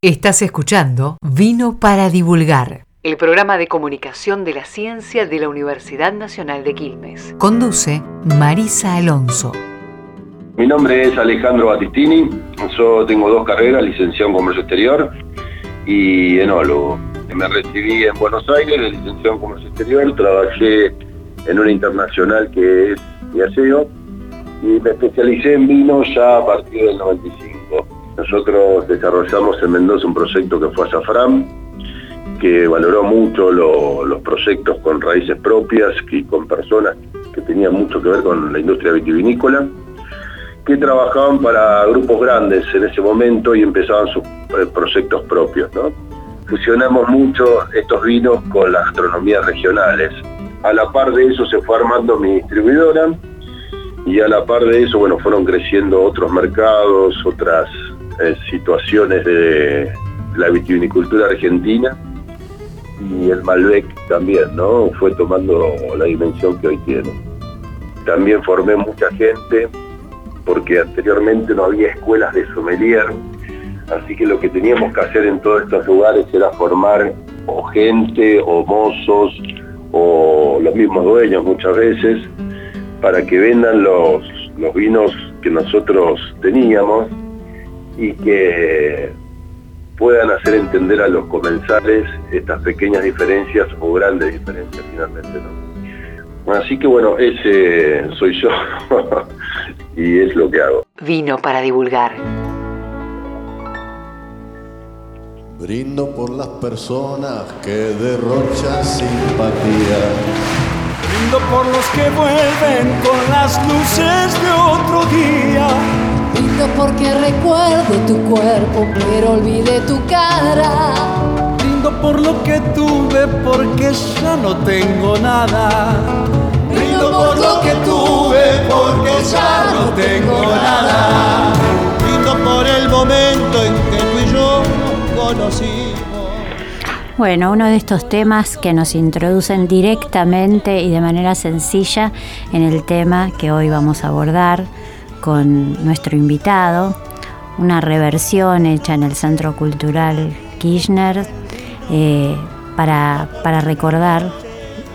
Estás escuchando Vino para Divulgar, el programa de comunicación de la ciencia de la Universidad Nacional de Quilmes. Conduce Marisa Alonso. Mi nombre es Alejandro Battistini, yo tengo dos carreras, licenciado en Comercio Exterior y enólogo. Me recibí en Buenos Aires de licenciado en Comercio Exterior, trabajé en una internacional que es Viaseo y me especialicé en vino ya a partir del 95 nosotros desarrollamos en Mendoza un proyecto que fue Azafram, que valoró mucho los proyectos con raíces propias y con personas que tenían mucho que ver con la industria vitivinícola, que trabajaban para grupos grandes en ese momento y empezaban sus eh, proyectos propios. Fusionamos mucho estos vinos con las gastronomías regionales. A la par de eso se fue armando mi distribuidora y a la par de eso, bueno, fueron creciendo otros mercados, otras eh, situaciones de la vitivinicultura argentina y el Malbec también, ¿no? Fue tomando la dimensión que hoy tiene. También formé mucha gente porque anteriormente no había escuelas de sommelier, así que lo que teníamos que hacer en todos estos lugares era formar o gente o mozos o los mismos dueños muchas veces para que vendan los, los vinos que nosotros teníamos y que puedan hacer entender a los comensales estas pequeñas diferencias o grandes diferencias finalmente. ¿no? Así que bueno, ese soy yo y es lo que hago. Vino para divulgar. Brindo por las personas que derrochan simpatía. Brindo por los que vuelven con las luces de otro día Brindo porque recuerdo tu cuerpo, pero olvidé tu cara. Brindo por lo que tuve, porque ya no tengo nada. Brindo por lo que tuve, porque ya no tengo nada. Brindo por el momento en que tú y yo nos conocimos. Bueno, uno de estos temas que nos introducen directamente y de manera sencilla en el tema que hoy vamos a abordar, con nuestro invitado, una reversión hecha en el Centro Cultural Kirchner eh, para, para recordar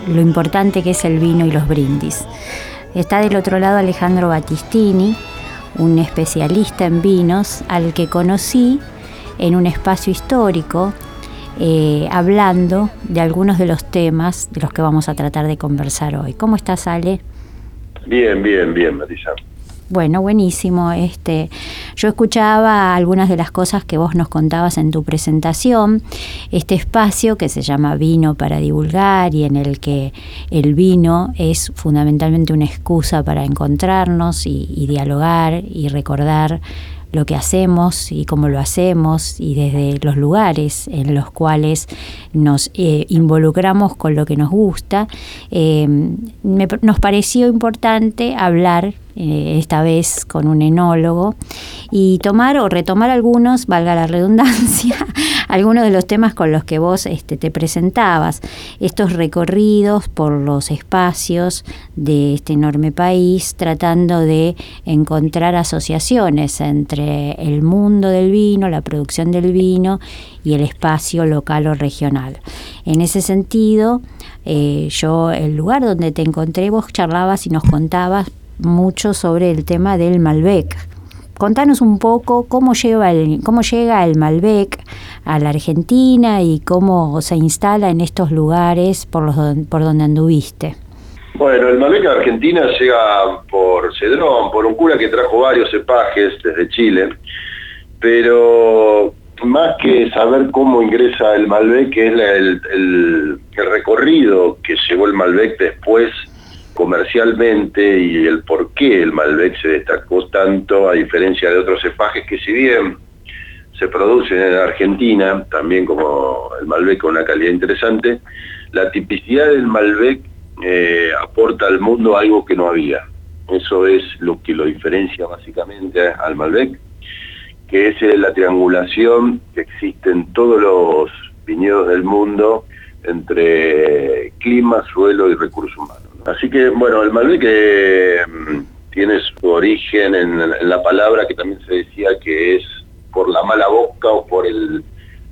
lo importante que es el vino y los brindis. Está del otro lado Alejandro Battistini, un especialista en vinos al que conocí en un espacio histórico eh, hablando de algunos de los temas de los que vamos a tratar de conversar hoy. ¿Cómo estás, Ale? Bien, bien, bien, Marisa. Bueno, buenísimo. Este, yo escuchaba algunas de las cosas que vos nos contabas en tu presentación. Este espacio que se llama Vino para divulgar y en el que el vino es fundamentalmente una excusa para encontrarnos y dialogar y recordar lo que hacemos y cómo lo hacemos y desde los lugares en los cuales nos eh, involucramos con lo que nos gusta, eh, nos pareció importante hablar eh, esta vez con un enólogo y tomar o retomar algunos, valga la redundancia, algunos de los temas con los que vos este, te presentabas, estos recorridos por los espacios de este enorme país, tratando de encontrar asociaciones entre el mundo del vino, la producción del vino y el espacio local o regional. En ese sentido, eh, yo, el lugar donde te encontré, vos charlabas y nos contabas mucho sobre el tema del Malbec. Contanos un poco cómo, lleva el, cómo llega el Malbec a la Argentina y cómo se instala en estos lugares por, los, por donde anduviste. Bueno, el Malbec a Argentina llega por Cedrón, por un cura que trajo varios cepajes desde Chile, pero más que saber cómo ingresa el Malbec, que es el, el, recorrido que llevó el Malbec después comercialmente y el por qué el Malbec se destacó tanto a diferencia de otros cepajes que si bien se producen en Argentina, también como el Malbec con una calidad interesante, la tipicidad del Malbec eh, aporta al mundo algo que no había. Eso es lo que lo diferencia básicamente al Malbec, que es eh, la triangulación que existe en todos los viñedos del mundo entre clima, suelo y recursos humanos. Así que, bueno, el Malbec eh, tiene su origen en, la palabra que también se decía que es por la mala boca o por el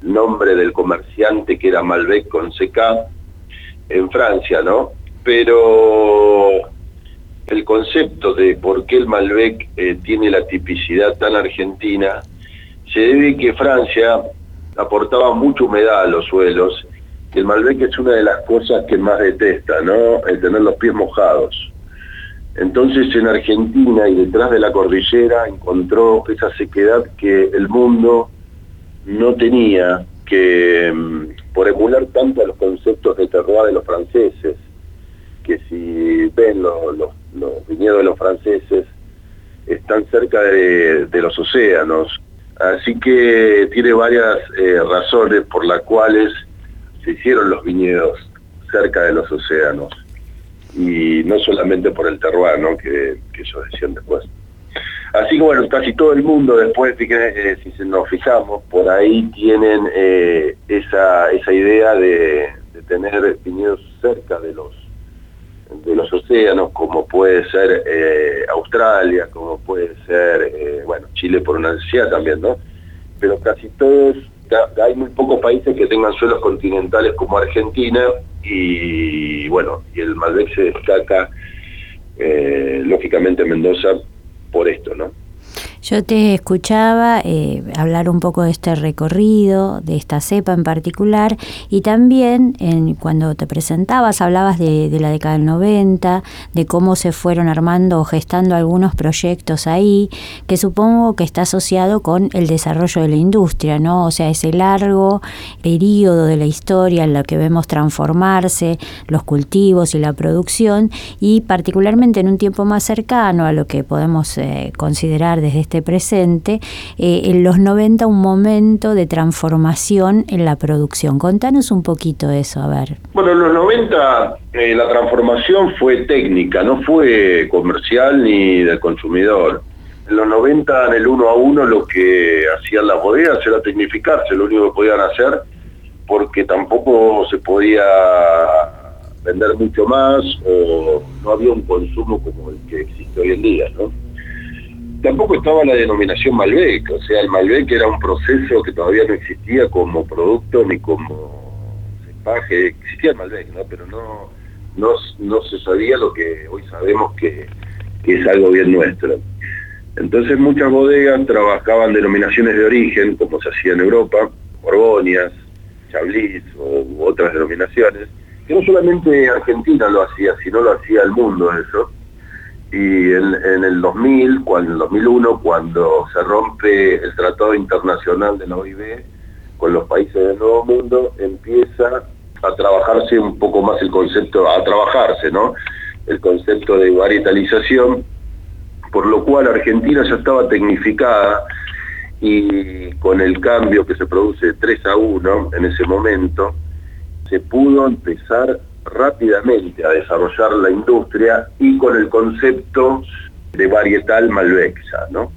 nombre del comerciante que era Malbec con CK en Francia, ¿no? Pero el concepto de por qué el Malbec eh, tiene la tipicidad tan argentina se debe que Francia aportaba mucha humedad a los suelos. El Malbec es una de las cosas que más detesta, ¿no? El tener los pies mojados. Entonces en Argentina y detrás de la cordillera encontró esa sequedad que el mundo no tenía, que mm, por emular tanto a los conceptos de terroir de los franceses, que si ven los, viñedos de los franceses, están cerca de, los océanos. Así que tiene varias eh, razones por las cuales se hicieron los viñedos cerca de los océanos y no solamente por el terroir, ¿no? que, que ellos decían después. Así que bueno, casi todo el mundo después, eh, si nos fijamos, por ahí tienen eh, esa, esa idea de, tener viñedos cerca de los de los océanos, como puede ser eh, Australia, como puede ser, bueno, Chile por una necesidad también, ¿no? Pero casi todos, hay muy pocos países que tengan suelos continentales como Argentina, y bueno, y el Malbec se destaca, eh, lógicamente Mendoza, por esto, ¿no? Yo te escuchaba eh, hablar un poco de este recorrido, de esta cepa en particular, y también en, cuando te presentabas hablabas de, la década del 90, de cómo se fueron armando o gestando algunos proyectos ahí, que supongo que está asociado con el desarrollo de la industria, ¿no? O sea, ese largo periodo de la historia en lo que vemos transformarse los cultivos y la producción, y particularmente en un tiempo más cercano a lo que podemos eh, considerar desde este presente, eh, en los 90 un momento de transformación en la producción. Contanos un poquito eso, a ver. Bueno, en los 90 eh, la transformación fue técnica, no fue comercial ni del consumidor. En los 90, en el uno a uno, lo que hacían las bodegas era tecnificarse, lo único que podían hacer, porque tampoco se podía vender mucho más o no había un consumo como el que existe hoy en día, ¿no? Tampoco estaba la denominación Malbec, o sea, el Malbec era un proceso que todavía no existía como producto ni como cepaje, existía el Malbec, ¿no? Pero no, no, no se sabía lo que hoy sabemos que, es algo bien nuestro. Entonces muchas bodegas trabajaban denominaciones de origen, como se hacía en Europa, Borgoñas, Chablis u otras denominaciones, que no solamente Argentina lo hacía, sino lo hacía el mundo eso y en, el 2000, cuando, en el 2001, cuando se rompe el Tratado Internacional de la OIB con los países del Nuevo Mundo, empieza a trabajarse un poco más el concepto, a trabajarse, ¿no? El concepto de varietalización, por lo cual Argentina ya estaba tecnificada y con el cambio que se produce 3 a 1 en ese momento, se pudo empezar rápidamente a desarrollar la industria y con el concepto de varietal Malbec ¿no?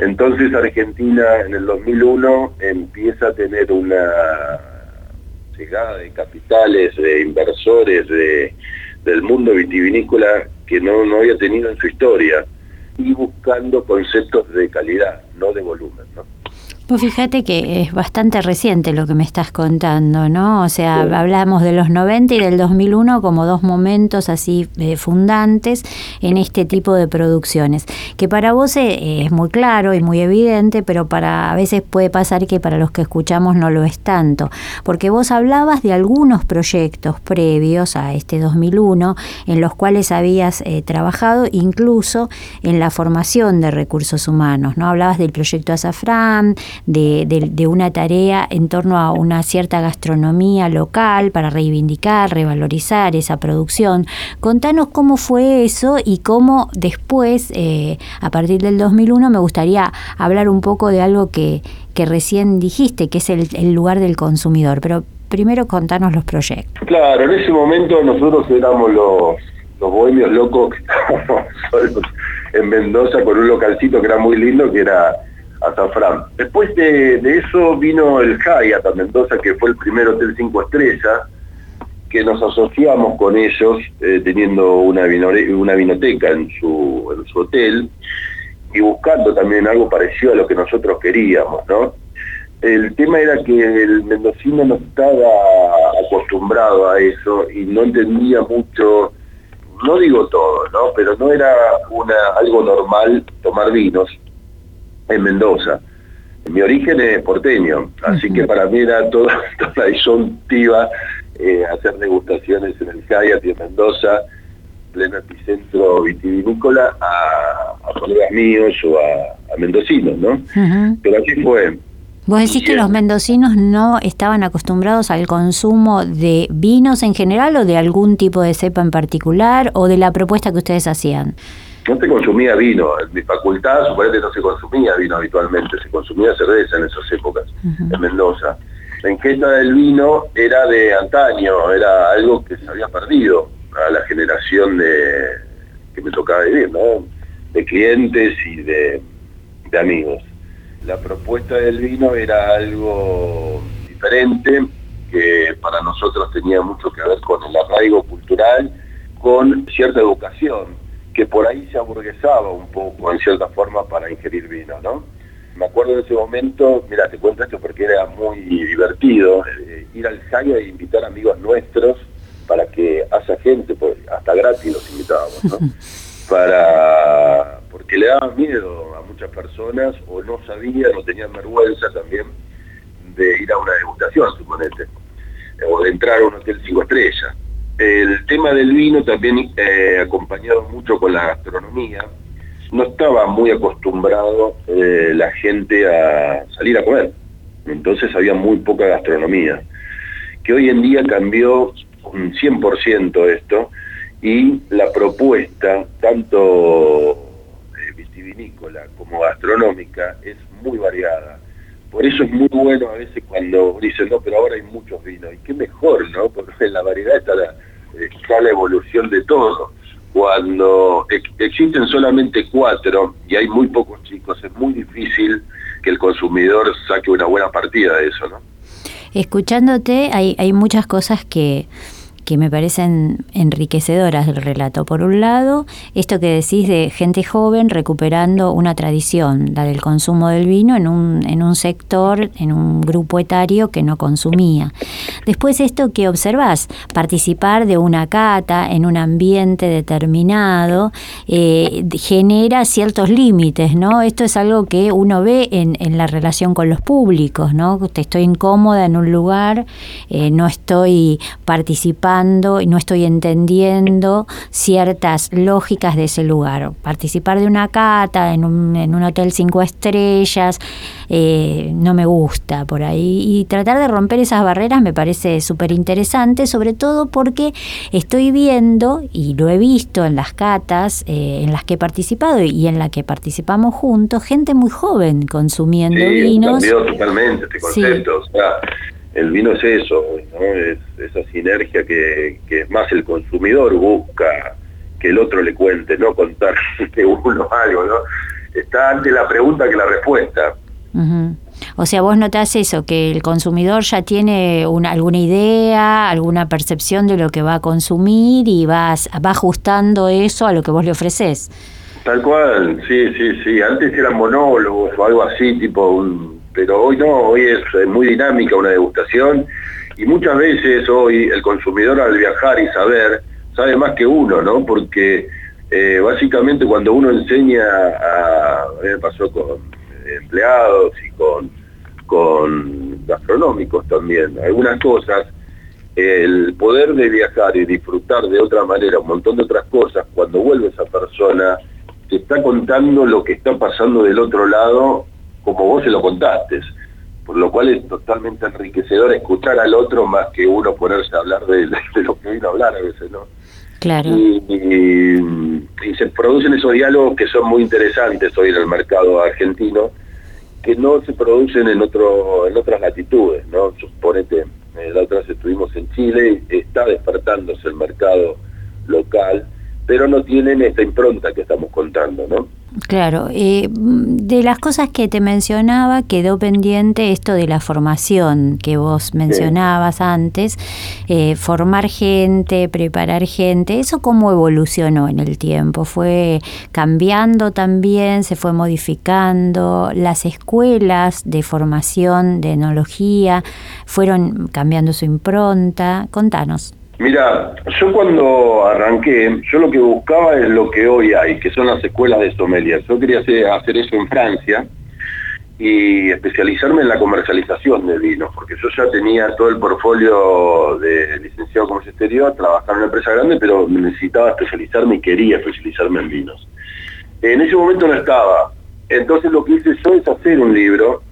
Entonces Argentina en el 2001 empieza a tener una llegada de capitales, de inversores de, del mundo vitivinícola que no, no había tenido en su historia y buscando conceptos de calidad, no de volumen. ¿no? Pues fíjate que es bastante reciente lo que me estás contando, ¿no? O sea, hablamos de los 90 y del 2001 como dos momentos así eh, fundantes en este tipo de producciones, que para vos eh, es muy claro y muy evidente, pero para a veces puede pasar que para los que escuchamos no lo es tanto, porque vos hablabas de algunos proyectos previos a este 2001 en los cuales habías eh, trabajado incluso en la formación de recursos humanos, ¿no? Hablabas del proyecto Azafrán, de, una tarea en torno a una cierta gastronomía local para reivindicar, revalorizar esa producción. Contanos cómo fue eso y cómo después, eh, a partir del 2001, me gustaría hablar un poco de algo que, que recién dijiste, que es el, lugar del consumidor. Pero primero contanos los proyectos. Claro, en ese momento nosotros éramos los, los bohemios locos que estábamos en Mendoza con un localcito que era muy lindo, que era Azafrán. Después de, eso vino el Hyatt a Mendoza, que fue el primer hotel cinco estrellas, que nos asociamos con ellos, eh, teniendo una, una vinoteca en su, en su hotel, y buscando también algo parecido a lo que nosotros queríamos, ¿no? El tema era que el mendocino no estaba acostumbrado a eso y no entendía mucho, no digo todo, ¿no? Pero no era una algo normal tomar vinos en Mendoza. Mi origen es porteño, así que para mí era toda, toda disjuntiva eh, hacer degustaciones en el Hayat y en Mendoza, pleno epicentro vitivinícola, a, colegas míos o a, mendocinos, ¿no? Pero así fue. ¿Vos decís que los mendocinos no estaban acostumbrados al consumo de vinos en general o de algún tipo de cepa en particular o de la propuesta que ustedes hacían? No se consumía vino. En mi facultad, suponete, no se consumía vino habitualmente, se consumía cerveza en esas épocas, en Mendoza. La ingesta del vino era de antaño, era algo que se había perdido a la generación de que me tocaba vivir, ¿no? De clientes y de, de amigos. La propuesta del vino era algo diferente, que para nosotros tenía mucho que ver con el arraigo cultural, con cierta educación, que por ahí se aburguesaba un poco en cierta forma para ingerir vino, ¿no? Me acuerdo de ese momento, mira, te cuento esto porque era muy divertido, eh, ir al Jaya e invitar amigos nuestros para que haya gente, pues, hasta gratis los invitábamos, ¿no? Para, porque le daban miedo a muchas personas o no sabían o tenían vergüenza también de ir a una degustación, suponete, o de entrar a un hotel cinco estrellas. El tema del vino también eh, acompañado mucho con la gastronomía. No estaba muy acostumbrado eh, la gente a salir a comer. Entonces había muy poca gastronomía. Que hoy en día cambió un 100% esto y la propuesta, tanto eh, vitivinícola como gastronómica, es muy variada. Por eso es muy bueno a veces cuando dicen, no, pero ahora hay muchos vinos. Y qué mejor, ¿no? Porque en la variedad está la, está la evolución de todo. Cuando existen solamente cuatro y hay muy pocos chicos, es muy difícil que el consumidor saque una buena partida de eso, ¿no? Escuchándote, hay, hay muchas cosas que que me parecen enriquecedoras del relato. Por un lado, esto que decís de gente joven recuperando una tradición, la del consumo del vino en un, en un sector, en un grupo etario que no consumía. Después esto que observás, participar de una cata en un ambiente determinado eh, genera ciertos límites, ¿no? Esto es algo que uno ve en, en, la relación con los públicos, ¿no? Te estoy incómoda en un lugar, eh, no estoy participando y no estoy entendiendo ciertas lógicas de ese lugar. Participar de una cata en un, en un hotel cinco estrellas eh, no me gusta por ahí. Y tratar de romper esas barreras me parece súper interesante, sobre todo porque estoy viendo, y lo he visto en las catas eh, en las que he participado y en la que participamos juntos, gente muy joven consumiendo vinos. totalmente este concepto. O sea, el vino es eso, es esa sinergia que, que más el consumidor busca que el otro le cuente, no contar que uno algo, ¿no? Está ante la pregunta que la respuesta. O sea, vos notás eso, que el consumidor ya tiene una, alguna idea, alguna percepción de lo que va a consumir y vas, va ajustando eso a lo que vos le ofreces. Tal cual, sí, sí, sí. Antes eran monólogos o algo así, tipo un pero hoy no, hoy es muy dinámica una degustación y muchas veces hoy el consumidor al viajar y saber, sabe más que uno, ¿no? Porque eh, básicamente cuando uno enseña a, a me pasó con empleados y con, con gastronómicos también, algunas cosas, el poder de viajar y disfrutar de otra manera un montón de otras cosas, cuando vuelve esa persona, te está contando lo que está pasando del otro lado como vos se lo contaste, por lo cual es totalmente enriquecedor escuchar al otro más que uno ponerse a hablar de, lo que vino a hablar a veces, ¿no? Claro. Y, se producen esos diálogos que son muy interesantes hoy en el mercado argentino, que no se producen en otro en otras latitudes, ¿no? Suponete, eh, la otra vez estuvimos en Chile, está despertándose el mercado local, pero no tienen esta impronta que estamos contando, ¿no? Claro, eh, de las cosas que te mencionaba quedó pendiente esto de la formación que vos mencionabas antes, eh, formar gente, preparar gente, ¿eso cómo evolucionó en el tiempo? ¿Fue cambiando también, se fue modificando? ¿Las escuelas de formación de enología fueron cambiando su impronta? Contanos. Mira, yo cuando arranqué, yo lo que buscaba es lo que hoy hay, que son las escuelas de sommelier. Yo quería hacer, eso en Francia y especializarme en la comercialización de vinos, porque yo ya tenía todo el portfolio de licenciado en comercio exterior, trabajaba en una empresa grande, pero necesitaba especializarme y quería especializarme en vinos. En ese momento no estaba. Entonces lo que hice yo es hacer un libro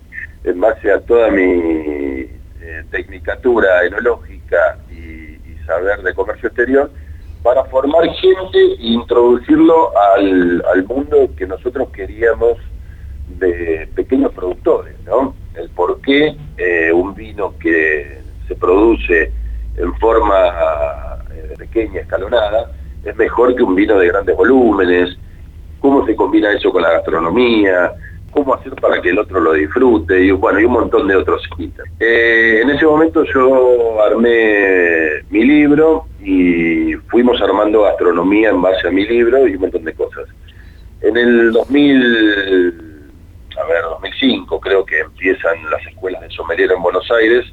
en base a toda mi eh, tecnicatura enológica saber de comercio exterior, para formar gente e introducirlo al, mundo que nosotros queríamos de pequeños productores, ¿no? El por qué eh, un vino que se produce en forma eh, pequeña, escalonada, es mejor que un vino de grandes volúmenes, cómo se combina eso con la gastronomía, cómo hacer para que el otro lo disfrute, y bueno, y un montón de otros. Eh, en ese momento yo armé mi libro y fuimos armando gastronomía en base a mi libro y un montón de cosas. En el 2000, a ver, 2005 creo que empiezan las escuelas de sommelier en Buenos Aires,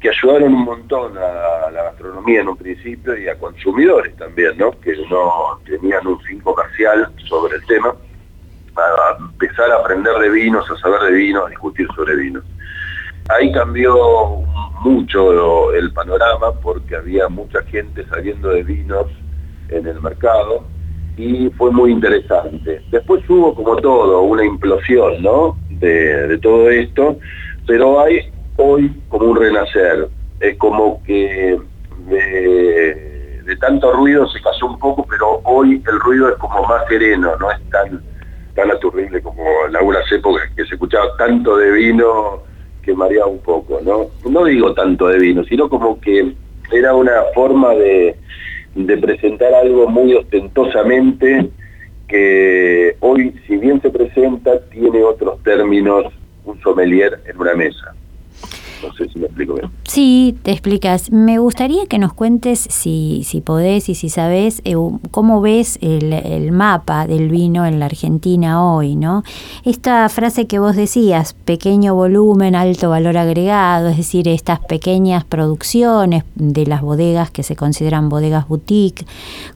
que ayudaron un montón a la gastronomía en un principio y a consumidores también, ¿no? Que no tenían un fin comercial sobre el tema empezar a aprender de vinos, a saber de vinos, a discutir sobre vinos. Ahí cambió mucho el panorama porque había mucha gente saliendo de vinos en el mercado y fue muy interesante. Después hubo como todo, una implosión ¿no? de, todo esto, pero hay hoy como un renacer. Es como que de, de tanto ruido se pasó un poco, pero hoy el ruido es como más sereno, no es tan tan aturdible como en algunas épocas que se escuchaba tanto de vino que mareaba un poco, ¿no? No digo tanto de vino, sino como que era una forma de, de presentar algo muy ostentosamente que hoy, si bien se presenta, tiene otros términos un sommelier en una mesa. No sé si me explico bien. Sí, te explicas. Me gustaría que nos cuentes, si, si podés y si sabés, eh, cómo ves el, el, mapa del vino en la Argentina hoy, ¿no? Esta frase que vos decías, pequeño volumen, alto valor agregado, es decir, estas pequeñas producciones de las bodegas que se consideran bodegas boutique,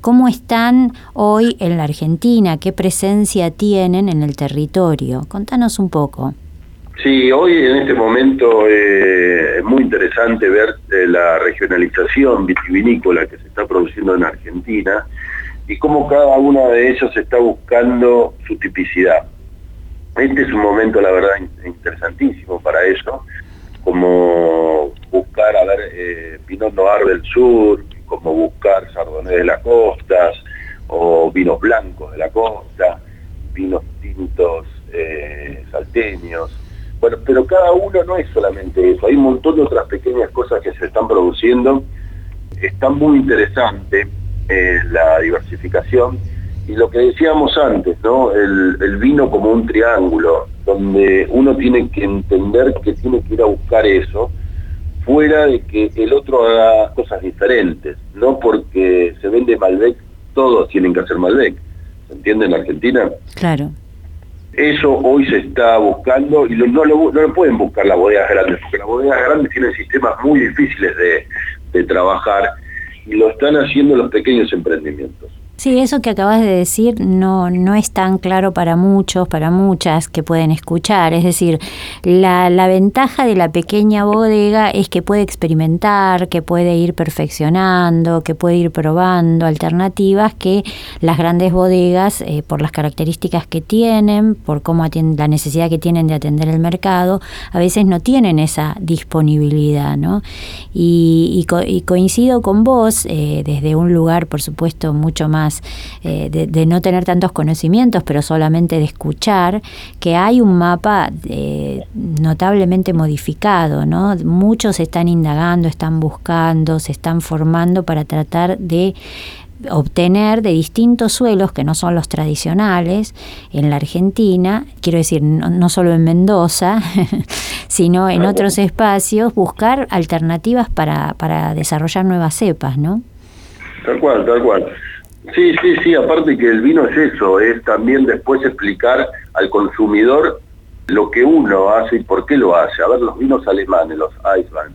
¿cómo están hoy en la Argentina? ¿Qué presencia tienen en el territorio? Contanos un poco. Sí, hoy en este momento eh, es muy interesante ver eh, la regionalización vitivinícola que se está produciendo en Argentina y cómo cada una de ellas está buscando su tipicidad. Este es un momento, la verdad, interesantísimo para eso, como buscar, a ver, eh, Pinot Noir del sur, como buscar Chardonnay de las costas, o vinos blancos de la costa, vinos tintos eh, salteños, bueno, pero cada uno no es solamente eso, hay un montón de otras pequeñas cosas que se están produciendo. Está muy interesante eh, la diversificación y lo que decíamos antes, ¿no? El, vino como un triángulo, donde uno tiene que entender que tiene que ir a buscar eso, fuera de que el otro haga cosas diferentes, no porque se vende Malbec, todos tienen que hacer Malbec. ¿Se entiende en Argentina? Claro. Eso hoy se está buscando y no, lo, no lo pueden buscar las bodegas grandes, porque las bodegas grandes tienen sistemas muy difíciles de, de trabajar y lo están haciendo los pequeños emprendimientos. Sí, eso que acabas de decir no, no es tan claro para muchos, para muchas que pueden escuchar. Es decir, la, la ventaja de la pequeña bodega es que puede experimentar, que puede ir perfeccionando, que puede ir probando alternativas que las grandes bodegas, eh, por las características que tienen, por cómo atienden, la necesidad que tienen de atender el mercado, a veces no tienen esa disponibilidad. ¿no? Y, y, coincido con vos eh, desde un lugar, por supuesto, mucho más eh, de, no tener tantos conocimientos, pero solamente de escuchar, que hay un mapa eh, notablemente modificado, ¿no? Muchos están indagando, están buscando, se están formando para tratar de obtener de distintos suelos que no son los tradicionales en la Argentina, quiero decir, no, solo en Mendoza, sino en otros espacios, buscar alternativas para, para desarrollar nuevas cepas, ¿no? Tal cual, tal cual. Sí, sí, sí, aparte que el vino es eso, es también después explicar al consumidor lo que uno hace y por qué lo hace. A ver, los vinos alemanes, los Eiswein,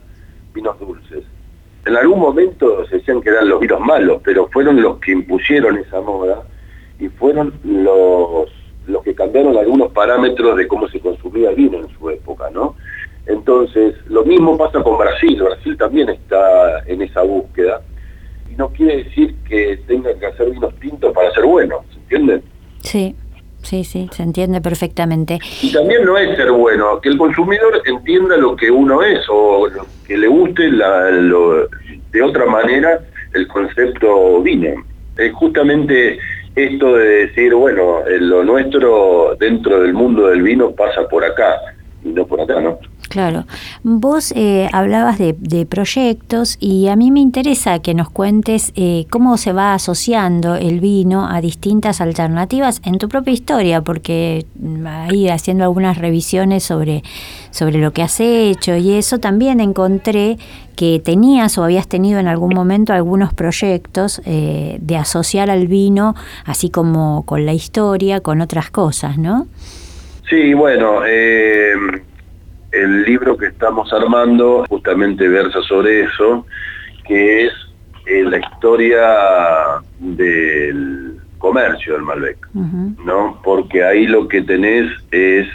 vinos dulces. En algún momento se decían que eran los vinos malos, pero fueron los que impusieron esa moda y fueron los, los que cambiaron algunos parámetros de cómo se consumía el vino en su época, ¿no? Entonces, lo mismo pasa con Brasil. Brasil también está en esa búsqueda no quiere decir que tengan que hacer vinos tintos para ser buenos, ¿se entiende? Sí. Sí, sí, se entiende perfectamente. Y también no es ser bueno, que el consumidor entienda lo que uno es o que le guste la, de otra manera el concepto vino. Es justamente esto de decir, bueno, lo nuestro dentro del mundo del vino pasa por acá y no por acá, ¿no? Claro. Vos eh, hablabas de, proyectos y a mí me interesa que nos cuentes eh, cómo se va asociando el vino a distintas alternativas en tu propia historia, porque mm, ahí haciendo algunas revisiones sobre, sobre lo que has hecho y eso también encontré que tenías o habías tenido en algún momento algunos proyectos eh, de asociar al vino, así como con la historia, con otras cosas, ¿no? Sí, bueno, el libro que estamos armando justamente versa sobre eso, que es eh, la historia del comercio del Malbec, ¿no? Porque ahí lo que tenés es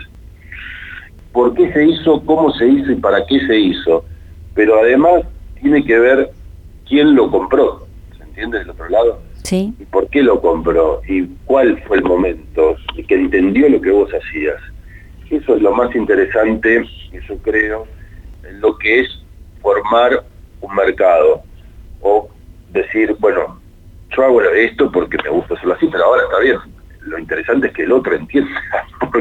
por qué se hizo, cómo se hizo y para qué se hizo, pero además tiene que ver quién lo compró, ¿se entiende del otro lado? Sí. Y por qué lo compró y cuál fue el momento y que entendió lo que vos hacías. Eso es lo más interesante, yo creo, en lo que es formar un mercado o decir, bueno, yo hago esto porque me gusta hacerlo así, pero ahora está bien. Lo interesante es que el otro entienda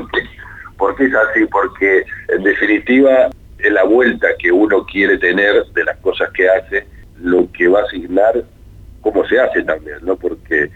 por qué, es así, porque en definitiva la vuelta que uno quiere tener de las cosas que hace, lo que va a asignar cómo se hace también, ¿no? Porque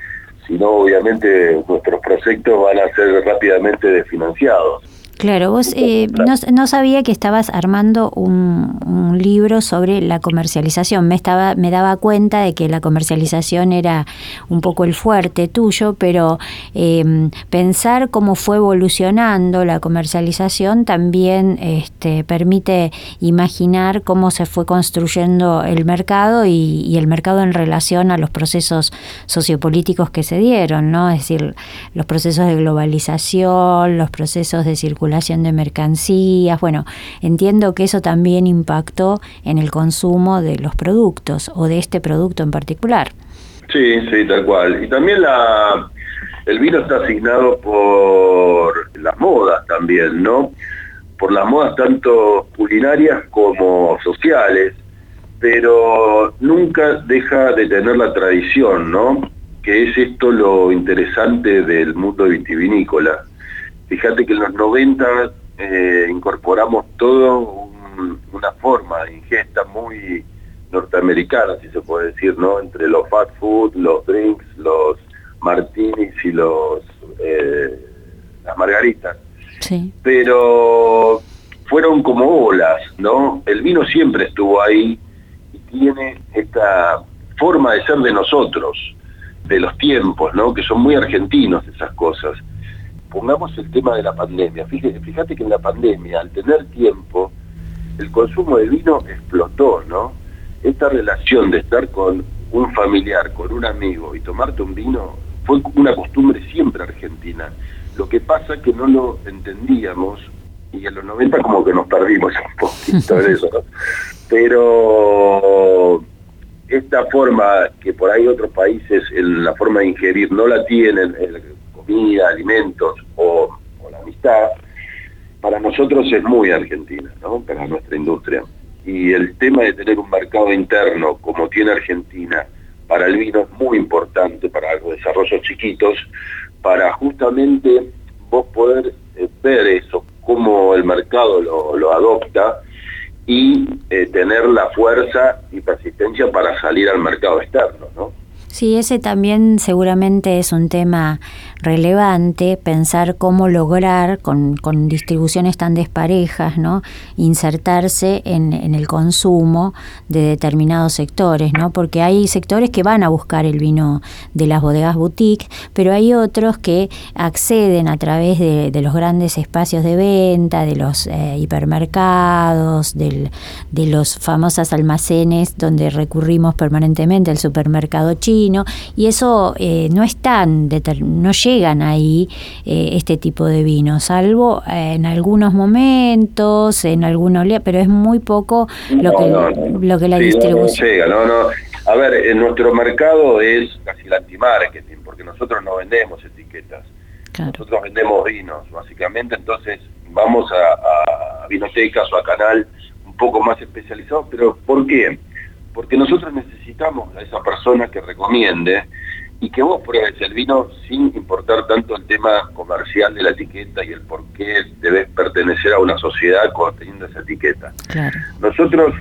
si no, obviamente nuestros proyectos van a ser rápidamente desfinanciados. Claro, vos eh, no, sabía que estabas armando un, libro sobre la comercialización. Me estaba, me daba cuenta de que la comercialización era un poco el fuerte tuyo, pero em, pensar cómo fue evolucionando la comercialización también este, permite imaginar cómo se fue construyendo el mercado y, y, el mercado en relación a los procesos sociopolíticos que se dieron, ¿no? Es decir, los procesos de globalización, los procesos de circulación de mercancías. Bueno, entiendo que eso también impactó en el consumo de los productos o de este producto en particular. Sí, sí, tal cual. Y también la, el vino está asignado por las modas también, ¿no? Por las modas tanto culinarias como sociales, pero nunca deja de tener la tradición, ¿no? Que es esto lo interesante del mundo vitivinícola Fíjate que en los 90 eh, incorporamos todo una forma de ingesta muy norteamericana, si se puede decir, ¿no? Entre los fast food, los drinks, los martinis y los eh, las margaritas. Sí. Pero fueron como olas, ¿no? El vino siempre estuvo ahí y tiene esta forma de ser de nosotros, de los tiempos, ¿no? Que son muy argentinos esas cosas pongamos el tema de la pandemia. Fíjate, fíjate que en la pandemia, al tener tiempo, el consumo de vino explotó, ¿no? Esta relación de estar con un familiar, con un amigo y tomarte un vino fue una costumbre siempre argentina. Lo que pasa es que no lo entendíamos y en los 90 como que nos perdimos un poquito de eso, ¿no? Pero esta forma que por ahí otros países en la forma de ingerir no la tienen, comida, alimentos o, la amistad, para nosotros es muy argentina, ¿no? Para nuestra industria. Y el tema de tener un mercado interno como tiene Argentina para el vino es muy importante para los desarrollos chiquitos, para justamente vos poder eh, ver eso, cómo el mercado lo, adopta y eh, tener la fuerza y persistencia para salir al mercado externo, ¿no? Sí, ese también seguramente es un tema relevante, pensar cómo lograr con, distribuciones tan desparejas, ¿no? insertarse en, el consumo de determinados sectores, ¿no? porque hay sectores que van a buscar el vino de las bodegas boutique, pero hay otros que acceden a través de, los grandes espacios de venta, de los eh, hipermercados, de los famosos almacenes donde recurrimos permanentemente, al supermercado chino, y eso eh, no están, no llegan ahí eh, este tipo de vinos, salvo eh, en algunos momentos, en algunos, pero es muy poco lo, que, lo que la distribución. No, llega, no, no. A ver, en nuestro mercado es casi el anti-marketing, porque nosotros no vendemos etiquetas. Nosotros vendemos vinos, básicamente, entonces vamos a, a vinotecas o a canal un poco más especializados, pero ¿por qué? porque nosotros necesitamos a esa persona que recomiende y que vos pruebes el vino sin importar tanto el tema comercial de la etiqueta y el por qué debes pertenecer a una sociedad teniendo esa etiqueta. Nosotros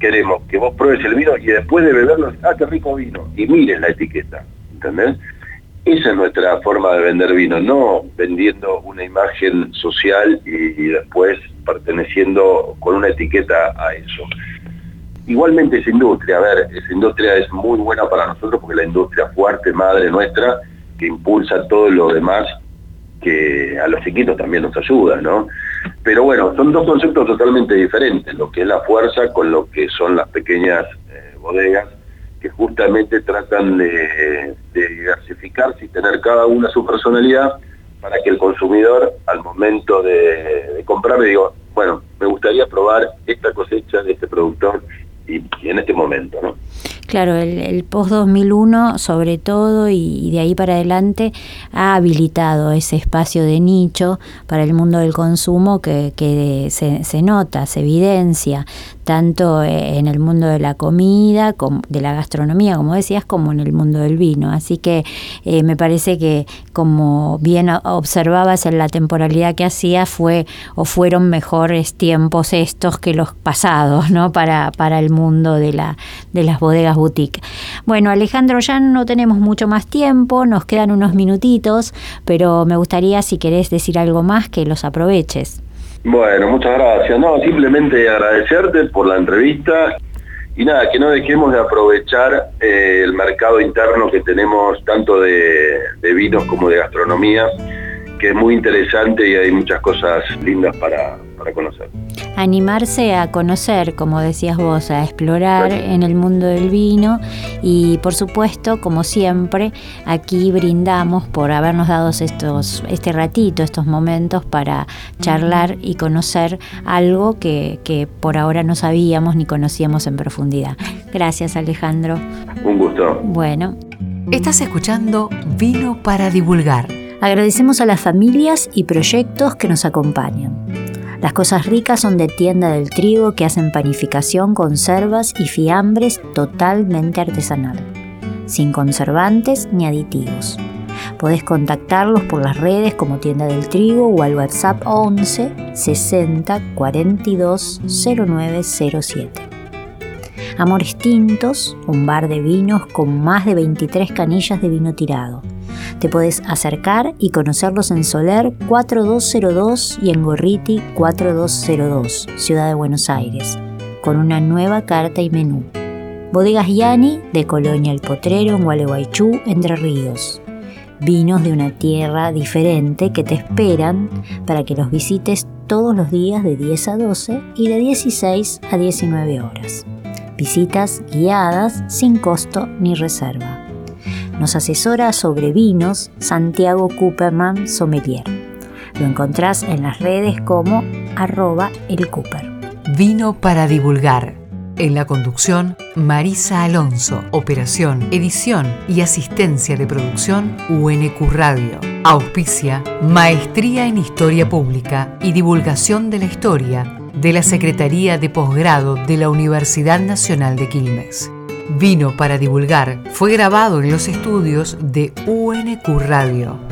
queremos que vos pruebes el vino y después de beberlo, ah, qué rico vino, y mires la etiqueta, ¿entendés? Esa es nuestra forma de vender vino, no vendiendo una imagen social y después perteneciendo con una etiqueta a eso. Igualmente esa industria, a ver, esa industria es muy buena para nosotros porque la industria fuerte, madre nuestra, que impulsa todo lo demás, que a los chiquitos también nos ayuda, ¿no? Pero bueno, son dos conceptos totalmente diferentes, lo que es la fuerza con lo que son las pequeñas eh, bodegas, que justamente tratan de, diversificarse y tener cada una su personalidad para que el consumidor al momento de, de comprar diga, bueno, me gustaría probar esta cosecha de este productor y, en este momento, ¿no? Claro, el, post-2001 sobre todo y, de ahí para adelante ha habilitado ese espacio de nicho para el mundo del consumo que, se, nota, se evidencia, tanto en el mundo de la comida, de la gastronomía, como decías, como en el mundo del vino. Así que eh, me parece que, como bien observabas en la temporalidad que hacía, fue o fueron mejores tiempos estos que los pasados, ¿no? Para, para el mundo de, la, de las bodegas Bueno, Alejandro, ya no tenemos mucho más tiempo, nos quedan unos minutitos, pero me gustaría, si querés decir algo más, que los aproveches. Bueno, muchas gracias. No, simplemente agradecerte por la entrevista y nada, que no dejemos de aprovechar eh, el mercado interno que tenemos tanto de, de vinos como de gastronomía, que es muy interesante y hay muchas cosas lindas para, para conocer. Animarse a conocer, como decías vos, a explorar en el mundo del vino y por supuesto, como siempre, aquí brindamos por habernos dado estos, este ratito, estos momentos para charlar y conocer algo que, que por ahora no sabíamos ni conocíamos en profundidad. Gracias Alejandro. Un gusto. Bueno. Estás escuchando Vino para Divulgar. Agradecemos a las familias y proyectos que nos acompañan. Las cosas ricas son de Tienda del Trigo que hacen panificación, conservas y fiambres totalmente artesanal, sin conservantes ni aditivos. Podés contactarlos por las redes como Tienda del Trigo o al WhatsApp 11 60 42 0907. Amores Tintos, un bar de vinos con más de 23 canillas de vino tirado te puedes acercar y conocerlos en Soler 4202 y en Gorriti 4202, Ciudad de Buenos Aires, con una nueva carta y menú. Bodegas Yani de Colonia El Potrero en Gualeguaychú, Entre Ríos. Vinos de una tierra diferente que te esperan para que los visites todos los días de 10 a 12 y de 16 a 19 horas. Visitas guiadas sin costo ni reserva. Nos asesora sobre vinos Santiago Cooperman Sommelier. Lo encontrás en las redes como arroba el. Vino para divulgar. En la conducción, Marisa Alonso. Operación, edición y asistencia de producción, UNQ Radio. Auspicia, Maestría en Historia Pública y Divulgación de la Historia de la Secretaría de Posgrado de la Universidad Nacional de Quilmes. Vino para divulgar fue grabado en los estudios de UNQ Radio.